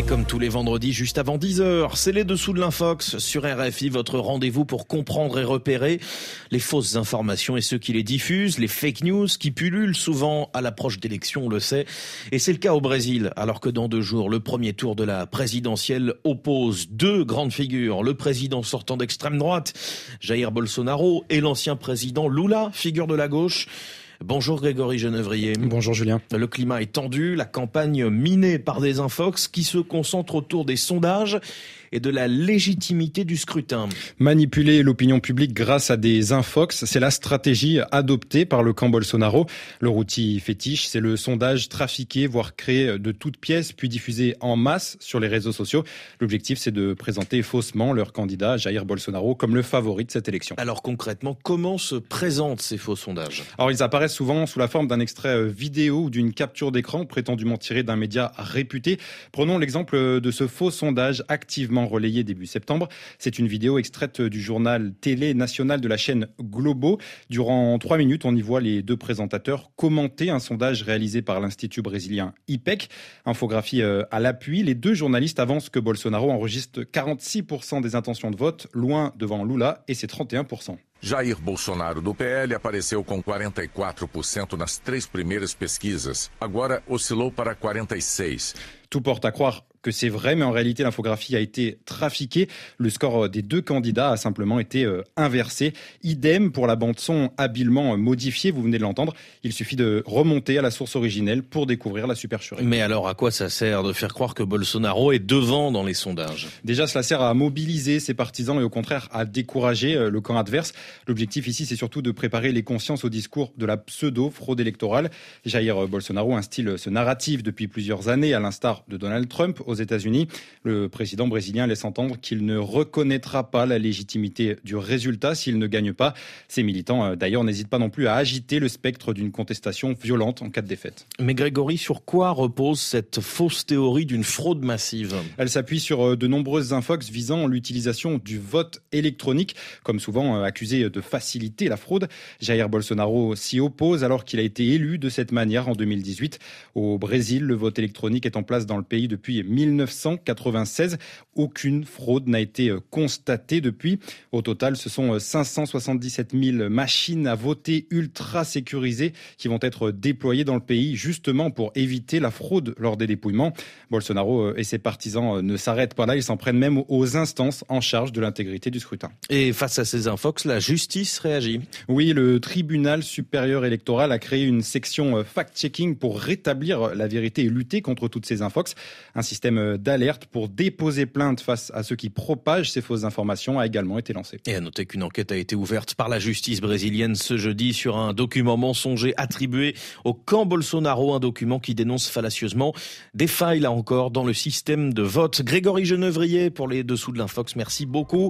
Et comme tous les vendredis, juste avant 10h, c'est les dessous de l'Infox sur RFI, votre rendez-vous pour comprendre et repérer les fausses informations et ceux qui les diffusent, les fake news qui pullulent souvent à l'approche d'élections, on le sait. Et c'est le cas au Brésil, alors que dans deux jours, le premier tour de la présidentielle oppose deux grandes figures, le président sortant d'extrême droite, Jair Bolsonaro, et l'ancien président Lula, figure de la gauche. Bonjour Grégory Genevrier. Bonjour Julien. Le climat est tendu, la campagne minée par des infox qui se concentrent autour des sondages et de la légitimité du scrutin. Manipuler l'opinion publique grâce à des infox, c'est la stratégie adoptée par le camp Bolsonaro. Leur outil fétiche, c'est le sondage trafiqué, voire créé de toutes pièces, puis diffusé en masse sur les réseaux sociaux. L'objectif, c'est de présenter faussement leur candidat, Jair Bolsonaro, comme le favori de cette élection. Alors concrètement, comment se présentent ces faux sondages? Alors ils apparaissent souvent sous la forme d'un extrait euh, vidéo ou d'une capture d'écran prétendument tiré d'un média réputé. Prenons l'exemple de ce faux sondage activement relayé début septembre. C'est une vidéo extraite du journal télé national de la chaîne Globo. Durant trois minutes, on y voit les deux présentateurs commenter un sondage réalisé par l'Institut brésilien IPEC. Infographie euh, à l'appui, les deux journalistes avancent que Bolsonaro enregistre 46% des intentions de vote, loin devant Lula et ses 31%. Jair Bolsonaro do PL apareceu com 44% nas três primeiras pesquisas. Agora oscilou para 46. Tout porte à croire que c'est vrai, mais en réalité, l'infographie a été trafiquée. Le score des deux candidats a simplement été euh, inversé. Idem pour la bande-son habilement modifiée, vous venez de l'entendre. Il suffit de remonter à la source originelle pour découvrir la supercherie. Mais alors, à quoi ça sert de faire croire que Bolsonaro est devant dans les sondages? Déjà, cela sert à mobiliser ses partisans et au contraire à décourager euh, le camp adverse. L'objectif ici, c'est surtout de préparer les consciences au discours de la pseudo-fraude électorale. Jair Bolsonaro instille ce narratif depuis plusieurs années, à l'instar de Donald Trump aux États-Unis. Le président brésilien laisse entendre qu'il ne reconnaîtra pas la légitimité du résultat s'il ne gagne pas. Ses militants, euh, d'ailleurs, n'hésitent pas non plus à agiter le spectre d'une contestation violente en cas de défaite. Mais Grégory, sur quoi repose cette fausse théorie d'une fraude massive? Elle s'appuie sur euh, de nombreuses infox visant l'utilisation du vote électronique, comme souvent euh, accusé de faciliter la fraude. Jair Bolsonaro s'y oppose alors qu'il a été élu de cette manière en 2018. Au Brésil, le vote électronique est en place dans le pays depuis 1996. Aucune fraude n'a été euh, constatée depuis. Au total, ce sont 577 euh, 000 machines à voter ultra sécurisées qui vont être déployées dans le pays justement pour éviter la fraude lors des dépouillements. Bolsonaro euh, et ses partisans ne s'arrêtent pas là, ils s'en prennent même aux instances en charge de l'intégrité du scrutin. Et face à ces infox, la justice réagit Oui, le tribunal supérieur électoral a créé une section fact-checking pour rétablir la vérité et lutter contre toutes ces infox. Un d'alerte pour déposer plainte face à ceux qui propagent ces fausses informations a également été lancé. Et à noter qu'une enquête a été ouverte par la justice brésilienne ce jeudi sur un document mensonger attribué au camp Bolsonaro, un document qui dénonce fallacieusement des failles là encore dans le système de vote. Grégory Genevrier pour les dessous de l'infox, merci beaucoup.